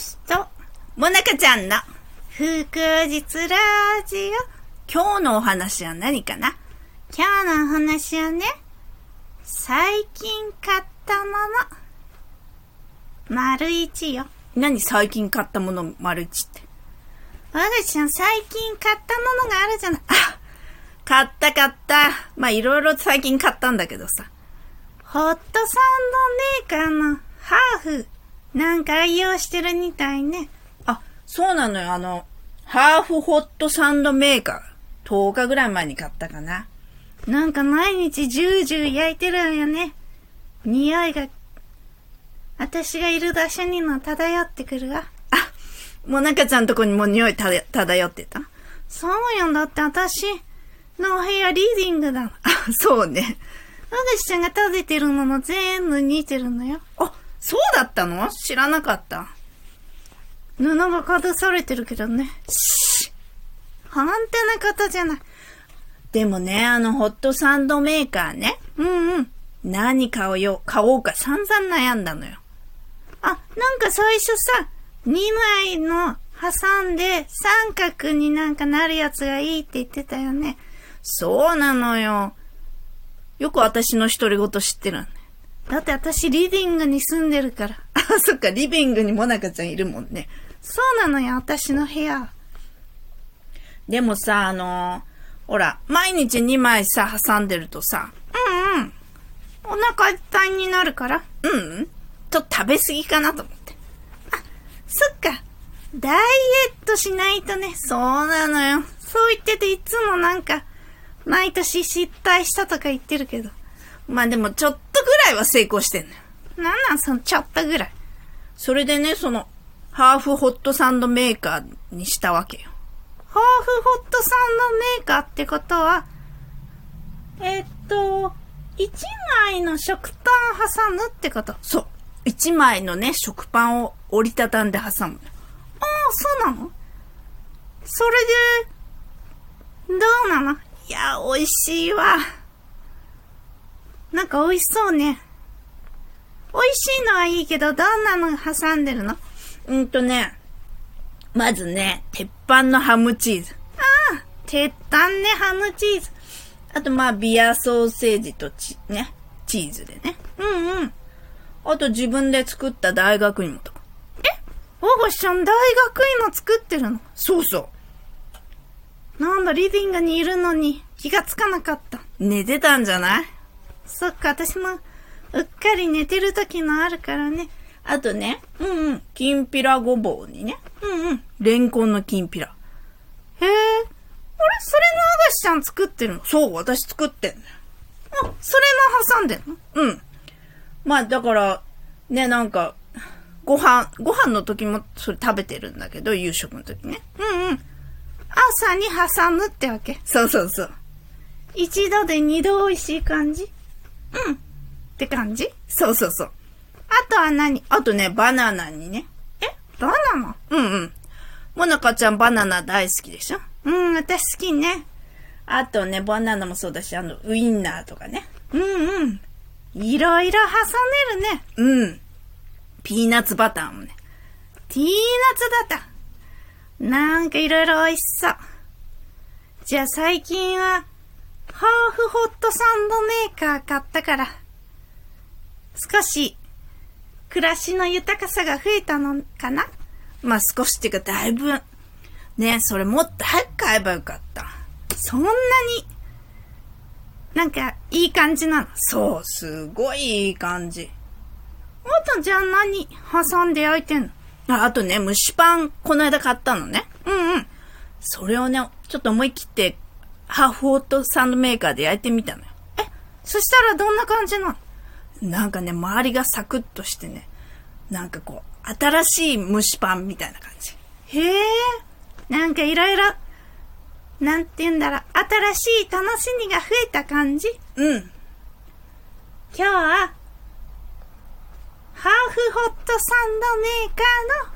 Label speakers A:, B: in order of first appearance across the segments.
A: しと、もなかちゃんの、福日ラジオ。今日のお話は何かな？今日のお話はね、最近買ったもの。丸一よ。何最近買ったもの丸一って？我がちゃん最近買ったものがあるじゃない。あ、買った買った。まあいろいろ最近買ったんだけどさ。ホットサンドメーカーのハーフ、なんか愛用してるみたいね。あ、そうなのよ。あの、ハーフホットサンドメーカー。10日ぐらい前に買ったかな。なんか毎日ジュージュー焼いてるわよね。匂いが、私がいる場所にも漂ってくるわ。あ、もなかちゃんとこにも匂いた漂ってた？そうよ。だって私のお部屋リーディングだ。あ、そうね。あがしちゃんが食べてるのも全部似てるのよ。あ、そうだったの？知らなかった。布がかぶされてるけどね。しっ。本当なことじゃない。でもね、あのホットサンドメーカーね。うんうん。何買おうよ、買おうか散々悩んだのよ。あ、なんか最初さ、2枚の挟んで三角になんかなるやつがいいって言ってたよね。そうなのよ。よく私の独り言知ってるんだって私リビングに住んでるから。あ、そっか、リビングにもなかちゃんいるもんね。そうなのよ、私の部屋。でもさ、あのほら、毎日2枚さ、挟んでるとさ、うんうん。お腹いっぱいになるから。うん、うん。ちょっと食べ過ぎかなと思って。あ、そっか。ダイエットしないとね。そうなのよ。そう言ってていつもなんか、毎年失敗したとか言ってるけど。まあでもちょっとぐらいは成功してんのよ。なんなんそのちょっとぐらい。それでね、その、ハーフホットサンドメーカーにしたわけよ。ハーフホットサンドメーカーってことは、えっと、一枚の食パン挟むってこと？そう。一枚のね、食パンを折りたたんで挟む。ああ、そうなの？それで、どうなの？いや、美味しいわ。なんか美味しそうね。美味しいのはいいけど、どんなの挟んでるの？うんとね、まずね、鉄板のハムチーズ。ああ、鉄板ね、ハムチーズ。あとまあ、ビアソーセージとチ、ね、チーズでね。うんうん。あと自分で作った大学芋とか。え？おごしちゃん大学芋作ってるの？そうそう。なんだ、リビングにいるのに気がつかなかった。寝てたんじゃない？そっか、私もうっかり寝てる時もあるからね。あとね、うんうん、きんぴらごぼうにね。うんうん、レンコンのきんぴら。へえ、あれそれのあがしちゃん作ってるの？そう、私作ってんのよ。あ、それも挟んでんの？うん。まあ、だから、ね、なんか、ご飯、ご飯の時もそれ食べてるんだけど、夕食の時ね。うんうん。朝に挟むってわけ。そうそうそう。一度で二度美味しい感じうん。って感じ？そうそうそう。あとは何？あとね、バナナにね。え？バナナ？うんうん。もなかちゃんバナナ大好きでしょ？うん、私好きね。あとね、バナナもそうだし、あの、ウインナーとかね。うんうん。いろいろ挟めるね。うん。ピーナッツバターもね。ピーナッツバター。なんかいろいろ美味しそう。じゃあ最近は、ハーフホットサンドメーカー買ったから、少し、暮らしの豊かさが増えたのかな？まあ少しっていうかだいぶ、ねそれもっと早く買えばよかった。そんなに、なんか、いい感じなの？そう、すごいいい感じ。あとじゃあ何挟んで焼いてんの？あ、あとね、蒸しパン、この間買ったのね。うんうん。それをね、ちょっと思い切って、ハーフホットサンドメーカーで焼いてみたのよ。え、そしたらどんな感じなの？なんかね、周りがサクッとしてね、なんかこう、新しい蒸しパンみたいな感じ。へえ、なんかいろいろ、なんて言うんだろう、新しい楽しみが増えた感じ？うん。今日は、ハーフホットサンドメー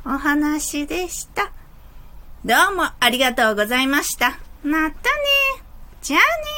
A: カーのお話でした。どうもありがとうございました。またね。じゃあね。